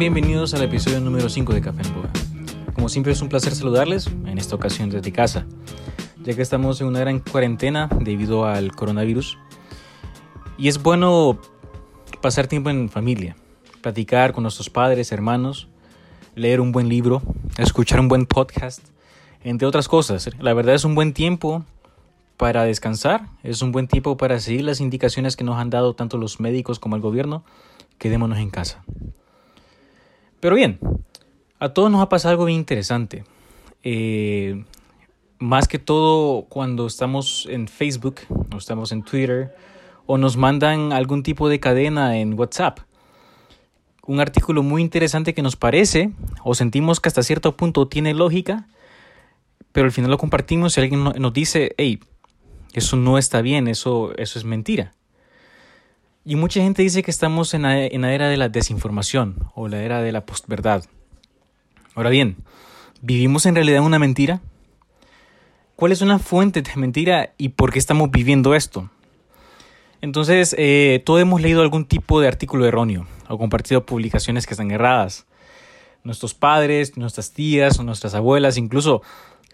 bienvenidos al episodio número 5 de Café en Boga. Como siempre es un placer saludarles, en esta ocasión desde casa, ya que estamos en una gran cuarentena debido al coronavirus. Y es bueno pasar tiempo en familia, platicar con nuestros padres, hermanos, leer un buen libro, escuchar un buen podcast, entre otras cosas. La verdad es un buen tiempo para descansar, es un buen tiempo para seguir las indicaciones que nos han dado tanto los médicos como el gobierno, quedémonos en casa. Pero bien, a todos nos ha pasado algo bien interesante. Eh, más que todo cuando estamos en Facebook o estamos en Twitter o nos mandan algún tipo de cadena en WhatsApp. Un artículo muy interesante que nos parece o sentimos que hasta cierto punto tiene lógica, pero al final lo compartimos y alguien nos dice, hey, eso no está bien, eso, eso es mentira. Y mucha gente dice que estamos en la, en la era de la desinformación o la era de la postverdad. Ahora bien, ¿vivimos en realidad una mentira? ¿Cuál es una fuente de mentira y por qué estamos viviendo esto? Entonces, eh, todos hemos leído algún tipo de artículo erróneo o compartido publicaciones que están erradas. Nuestros padres, nuestras tías o nuestras abuelas, incluso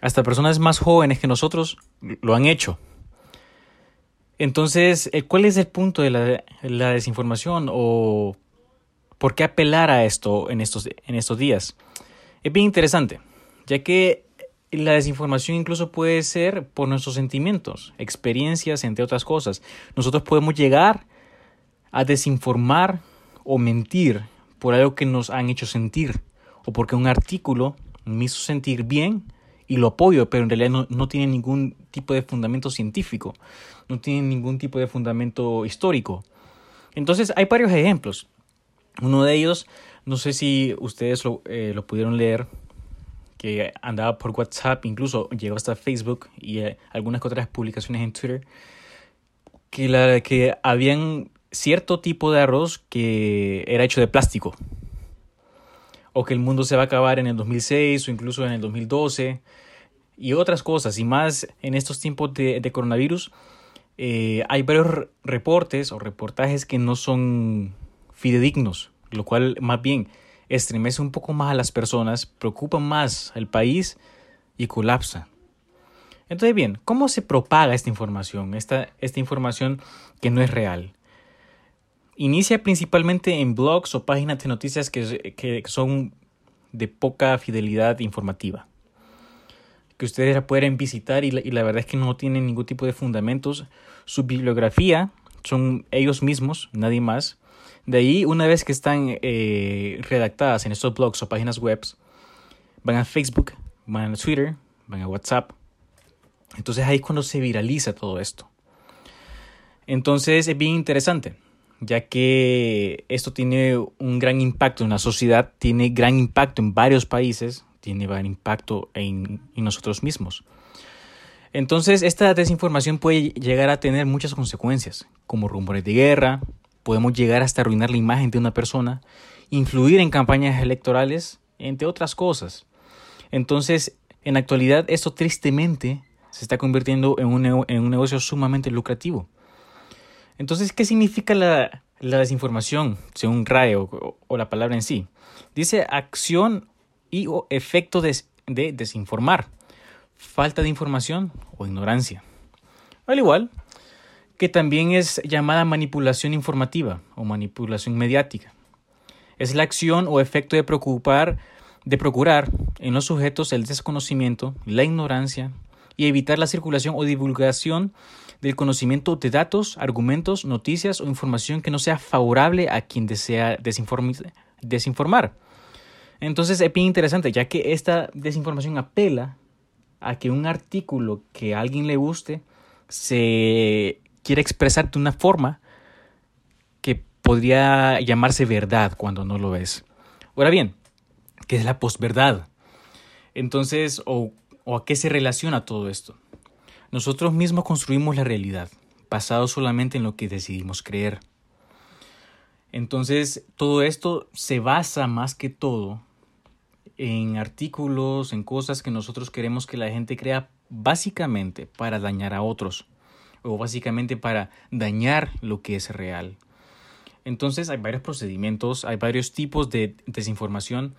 hasta personas más jóvenes que nosotros, lo han hecho. Entonces, eh, ¿cuál es el punto de la, desinformación o por qué apelar a esto en estos, en estos días? Es bien interesante, ya que la desinformación incluso puede ser por nuestros sentimientos, experiencias, entre otras cosas. Nosotros podemos llegar a desinformar o mentir por algo que nos han hecho sentir o porque un artículo me hizo sentir bien y lo apoyo, pero en realidad no, tiene ningún tipo de fundamento científico, no tiene ningún tipo de fundamento histórico. Entonces hay varios ejemplos. Uno de ellos, no sé si ustedes lo, eh, lo pudieron leer, que andaba por WhatsApp, incluso llegó hasta Facebook y eh, algunas otras publicaciones en Twitter, que, la, que habían cierto tipo de arroz que era hecho de plástico o que el mundo se va a acabar en el 2006 o incluso en el 2012 y otras cosas. Y más en estos tiempos de, coronavirus, eh, hay varios reportes o reportajes que no son fidedignos, lo cual más bien estremece un poco más a las personas, preocupa más al país y colapsa. Entonces, bien, ¿cómo se propaga esta información? Esta, esta información que no es real. Inicia principalmente en blogs o páginas de noticias que, son de poca fidelidad informativa. Que ustedes pueden visitar y la, verdad es que no tienen ningún tipo de fundamentos. Su bibliografía son ellos mismos, nadie más. De ahí, una vez que están eh, redactadas en estos blogs o páginas web, van a Facebook, van a Twitter, van a WhatsApp. Entonces ahí es cuando se viraliza todo esto. Entonces es bien interesante ya que esto tiene un gran impacto en la sociedad, tiene gran impacto en varios países, tiene gran impacto en, nosotros mismos. Entonces, esta desinformación puede llegar a tener muchas consecuencias, como rumores de guerra, podemos llegar hasta arruinar la imagen de una persona, influir en campañas electorales, entre otras cosas. Entonces, en la actualidad, esto tristemente se está convirtiendo en un, en un negocio sumamente lucrativo. Entonces, ¿qué significa la, desinformación, según RAE o, la palabra en sí? Dice acción y o efecto de, de desinformar, falta de información o ignorancia. Al igual que también es llamada manipulación informativa o manipulación mediática. Es la acción o efecto de preocupar de procurar en los sujetos el desconocimiento, la ignorancia y evitar la circulación o divulgación del conocimiento de datos, argumentos, noticias o información que no sea favorable a quien desea desinformar. Entonces es bien interesante, ya que esta desinformación apela a que un artículo que a alguien le guste se quiere expresar de una forma que podría llamarse verdad cuando no lo es. Ahora bien, ¿qué es la posverdad? Entonces, o, o a qué se relaciona todo esto? Nosotros mismos construimos la realidad, basado solamente en lo que decidimos creer. Entonces, todo esto se basa más que todo en artículos, en cosas que nosotros queremos que la gente crea básicamente para dañar a otros o básicamente para dañar lo que es real. Entonces hay varios procedimientos, hay varios tipos de desinformación,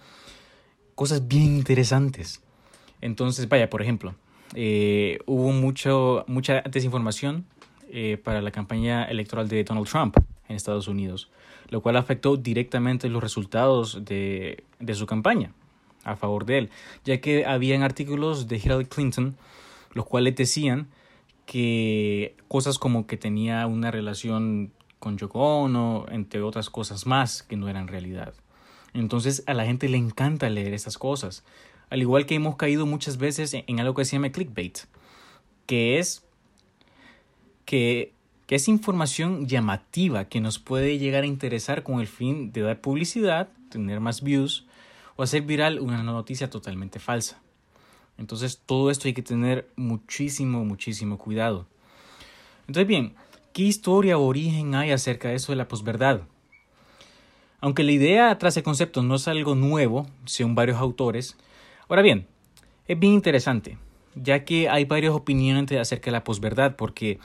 cosas bien interesantes. Entonces, vaya, por ejemplo, eh, hubo mucho, mucha desinformación eh, para la campaña electoral de Donald Trump en Estados Unidos, lo cual afectó directamente los resultados de, de su campaña a favor de él, ya que habían artículos de Hillary Clinton los cuales decían que cosas como que tenía una relación con Yoko entre otras cosas más que no eran realidad. Entonces a la gente le encanta leer estas cosas, al igual que hemos caído muchas veces en algo que se llama clickbait, que es que, que es información llamativa que nos puede llegar a interesar con el fin de dar publicidad, tener más views o hacer viral una noticia totalmente falsa. Entonces todo esto hay que tener muchísimo, muchísimo cuidado. Entonces bien, ¿qué historia o origen hay acerca de eso de la posverdad? Aunque la idea tras el concepto no es algo nuevo, según varios autores, ahora bien, es bien interesante, ya que hay varias opiniones acerca de la posverdad, porque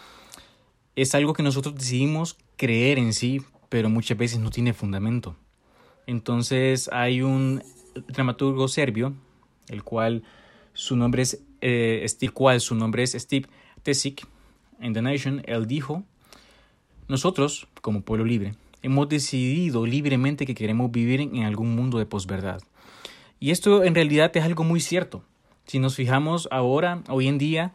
es algo que nosotros decidimos creer en sí, pero muchas veces no tiene fundamento. Entonces hay un dramaturgo serbio, el cual su nombre es eh, Steve, su nombre es Steve Tesic, en The Nation, él dijo, nosotros, como pueblo libre, hemos decidido libremente que queremos vivir en algún mundo de posverdad. Y esto en realidad es algo muy cierto. Si nos fijamos ahora, hoy en día,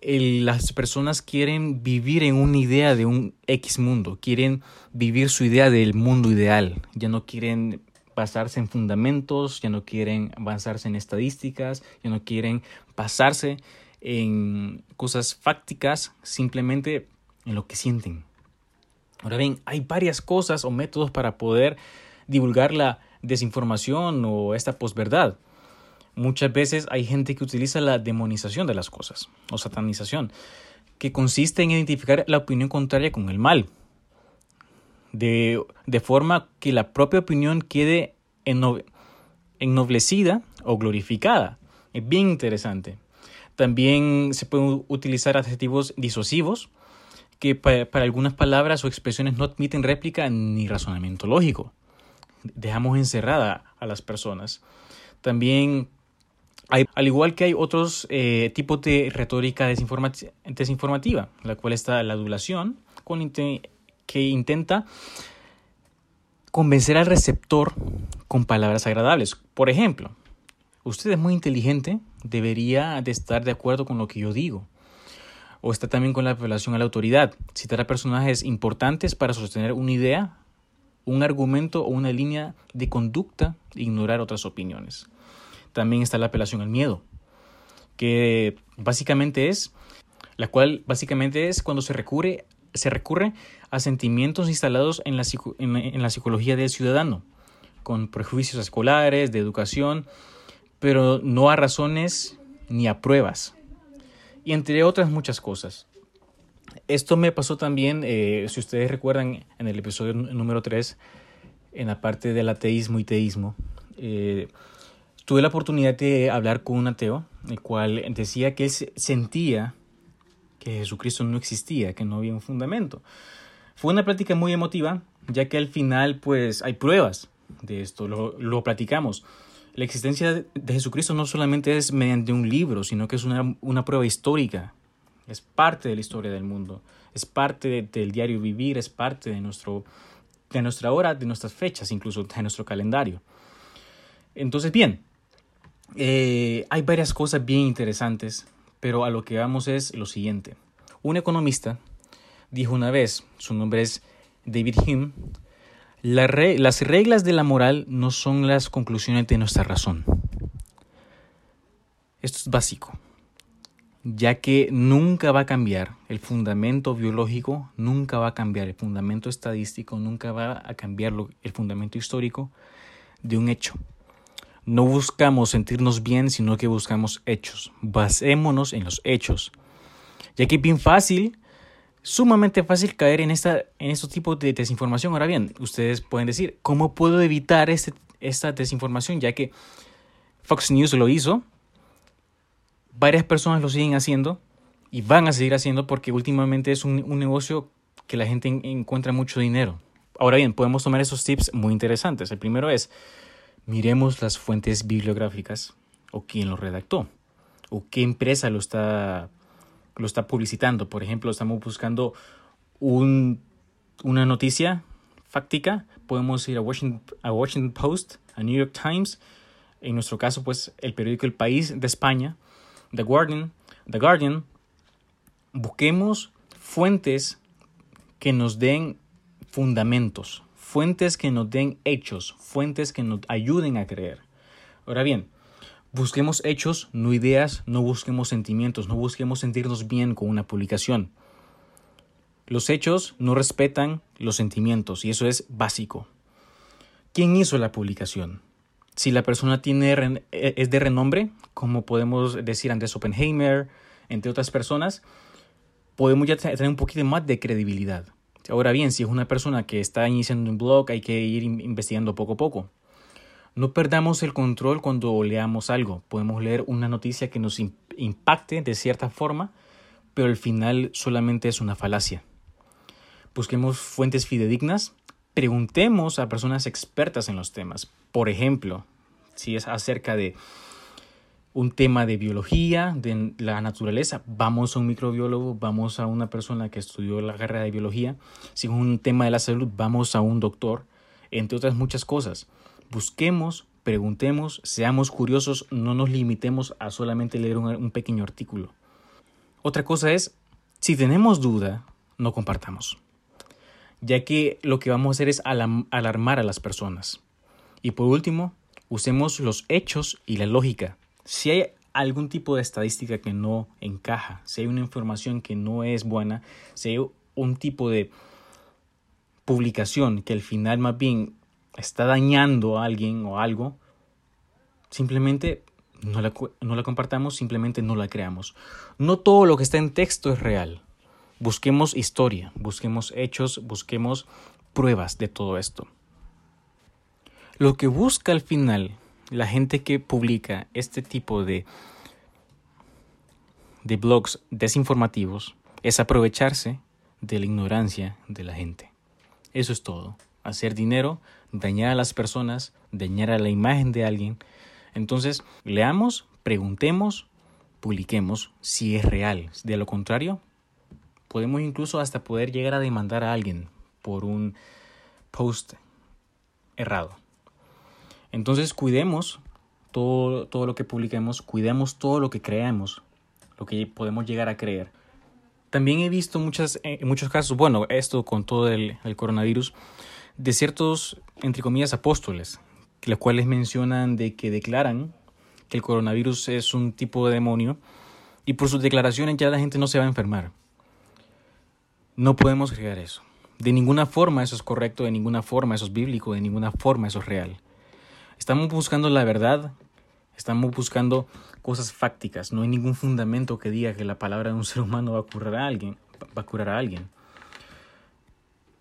las personas quieren vivir en una idea de un X mundo, quieren vivir su idea del mundo ideal, ya no quieren basarse en fundamentos, ya no quieren avanzarse en estadísticas, ya no quieren basarse en cosas fácticas, simplemente en lo que sienten. Ahora bien, hay varias cosas o métodos para poder divulgar la desinformación o esta posverdad. Muchas veces hay gente que utiliza la demonización de las cosas o satanización, que consiste en identificar la opinión contraria con el mal, de, de forma que la propia opinión quede ennoblecida o glorificada. Es bien interesante. También se pueden utilizar adjetivos disosivos que para, algunas palabras o expresiones no admiten réplica ni razonamiento lógico. Dejamos encerrada a las personas. También hay, al igual que hay otros eh, tipos de retórica desinformativa, la cual está la adulación, que intenta convencer al receptor con palabras agradables. Por ejemplo, usted es muy inteligente, debería de estar de acuerdo con lo que yo digo. O está también con la apelación a la autoridad. Citar a personajes importantes para sostener una idea, un argumento o una línea de conducta e ignorar otras opiniones. También está la apelación al miedo, que básicamente es, la cual básicamente es cuando se recurre se recurre a sentimientos instalados en la, en la psicología del ciudadano, con prejuicios escolares, de educación, pero no a razones ni a pruebas, y entre otras muchas cosas. Esto me pasó también, eh, si ustedes recuerdan, en el episodio número 3, en la parte del ateísmo y teísmo, eh, tuve la oportunidad de hablar con un ateo, el cual decía que él sentía que Jesucristo no existía, que no había un fundamento. Fue una plática muy emotiva, ya que al final pues hay pruebas de esto, lo, lo platicamos. La existencia de Jesucristo no solamente es mediante un libro, sino que es una, una prueba histórica, es parte de la historia del mundo, es parte del diario vivir, es parte de, nuestro, de nuestra hora, de nuestras fechas, incluso de nuestro calendario. Entonces, bien, eh, hay varias cosas bien interesantes pero a lo que vamos es lo siguiente. Un economista dijo una vez, su nombre es David Hume, las reglas de la moral no son las conclusiones de nuestra razón. Esto es básico, ya que nunca va a cambiar el fundamento biológico, nunca va a cambiar el fundamento estadístico, nunca va a cambiar el fundamento histórico de un hecho. No buscamos sentirnos bien, sino que buscamos hechos. Basémonos en los hechos. Ya que es bien fácil, sumamente fácil caer en, esta, en tipos de desinformación. Ahora bien, ustedes pueden decir, ¿cómo puedo evitar este, esta desinformación? Ya que Fox News lo hizo, varias personas lo siguen haciendo y van a seguir haciendo porque últimamente es un, negocio que la gente encuentra mucho dinero. Ahora bien, podemos tomar esos tips muy interesantes. El primero es, miremos las fuentes bibliográficas o quién lo redactó o qué empresa lo está, lo está publicitando. Por ejemplo, estamos buscando un, una noticia fáctica, podemos ir a Washington, a Washington Post, a New York Times, en nuestro caso, pues el periódico El País de España, The Guardian, The Guardian. Busquemos fuentes que nos den fundamentos, fuentes que nos den hechos, fuentes que nos ayuden a creer. Ahora bien, busquemos hechos, no ideas, no busquemos sentimientos, no busquemos sentirnos bien con una publicación. Los hechos no respetan los sentimientos y eso es básico. ¿Quién hizo la publicación? Si la persona tiene, e, es de renombre, como podemos decir Andrés Oppenheimer, entre otras personas, podemos ya tener un poquito más de credibilidad. Ahora bien, si es una persona que está iniciando un blog, hay que ir investigando poco a poco. No perdamos el control cuando leamos algo. Podemos leer una noticia que nos impacte de cierta forma, pero al final solamente es una falacia. Busquemos fuentes fidedignas, preguntemos a personas expertas en los temas. Por ejemplo, si es acerca de un tema de biología, de la naturaleza, vamos a un microbiólogo, vamos a una persona que estudió la carrera de biología. Si es un tema de la salud, vamos a un doctor, entre otras muchas cosas. Busquemos, preguntemos, seamos curiosos, no nos limitemos a solamente leer un, pequeño artículo. Otra cosa es, si tenemos duda, no compartamos, ya que lo que vamos a hacer es alarmar a las personas. Y por último, usemos los hechos y la lógica si hay algún tipo de estadística que no encaja, si hay una información que no es buena, si hay un tipo de publicación que al final más bien está dañando a alguien o algo, simplemente no la, no la compartamos, simplemente no la creamos. No todo lo que está en texto es real. Busquemos historia, busquemos hechos, busquemos pruebas de todo esto. Lo que busca al final la gente que publica este tipo de, de blogs desinformativos es aprovecharse de la ignorancia de la gente. Eso es todo. Hacer dinero, dañar a las personas, dañar a la imagen de alguien. Entonces, leamos, preguntemos, publiquemos si es real. De lo contrario, podemos incluso hasta poder llegar a demandar a alguien por un post errado. Entonces cuidemos todo, todo lo que publiquemos, cuidemos todo lo que creemos, lo que podemos llegar a creer. También he visto muchas, eh, en muchos casos, bueno, esto con todo el, coronavirus, de ciertos, entre comillas, apóstoles, los cuales mencionan de que declaran que el coronavirus es un tipo de demonio y por sus declaraciones ya la gente no se va a enfermar. No podemos creer eso. De ninguna forma eso es correcto, de ninguna forma eso es bíblico, de ninguna forma eso es real. Estamos buscando la verdad, estamos buscando cosas fácticas, no hay ningún fundamento que diga que la palabra de un ser humano va a curar a alguien, va a curar a alguien.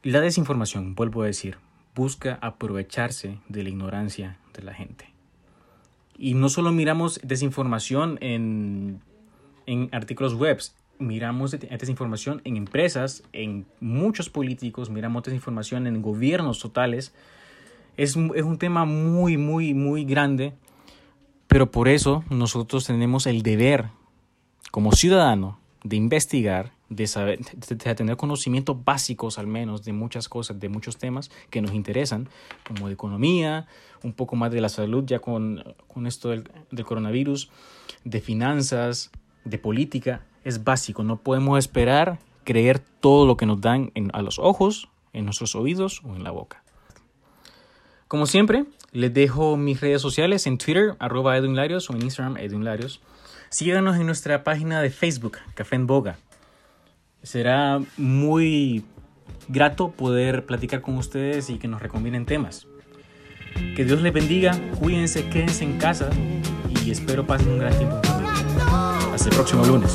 La desinformación, vuelvo a decir, busca aprovecharse de la ignorancia de la gente. Y no solo miramos desinformación en, en artículos web, miramos desinformación en empresas, en muchos políticos, miramos desinformación en gobiernos totales, es, un tema muy, muy, muy grande, pero por eso nosotros tenemos el deber, como ciudadano, de investigar, de, saber, de, tener conocimientos básicos al menos de muchas cosas, de muchos temas que nos interesan, como de economía, un poco más de la salud ya con, con esto del, del, coronavirus, de finanzas, de política. Es básico, no podemos esperar creer todo lo que nos dan en, a los ojos, en nuestros oídos o en la boca. Como siempre, les dejo mis redes sociales en Twitter, arroba edwinlarios o en Instagram, edwinlarios. Síganos en nuestra página de Facebook, Café en Boga. Será muy grato poder platicar con ustedes y que nos recomienden temas. Que Dios les bendiga, cuídense, quédense en casa y espero pasen un gran tiempo. Hasta el próximo lunes.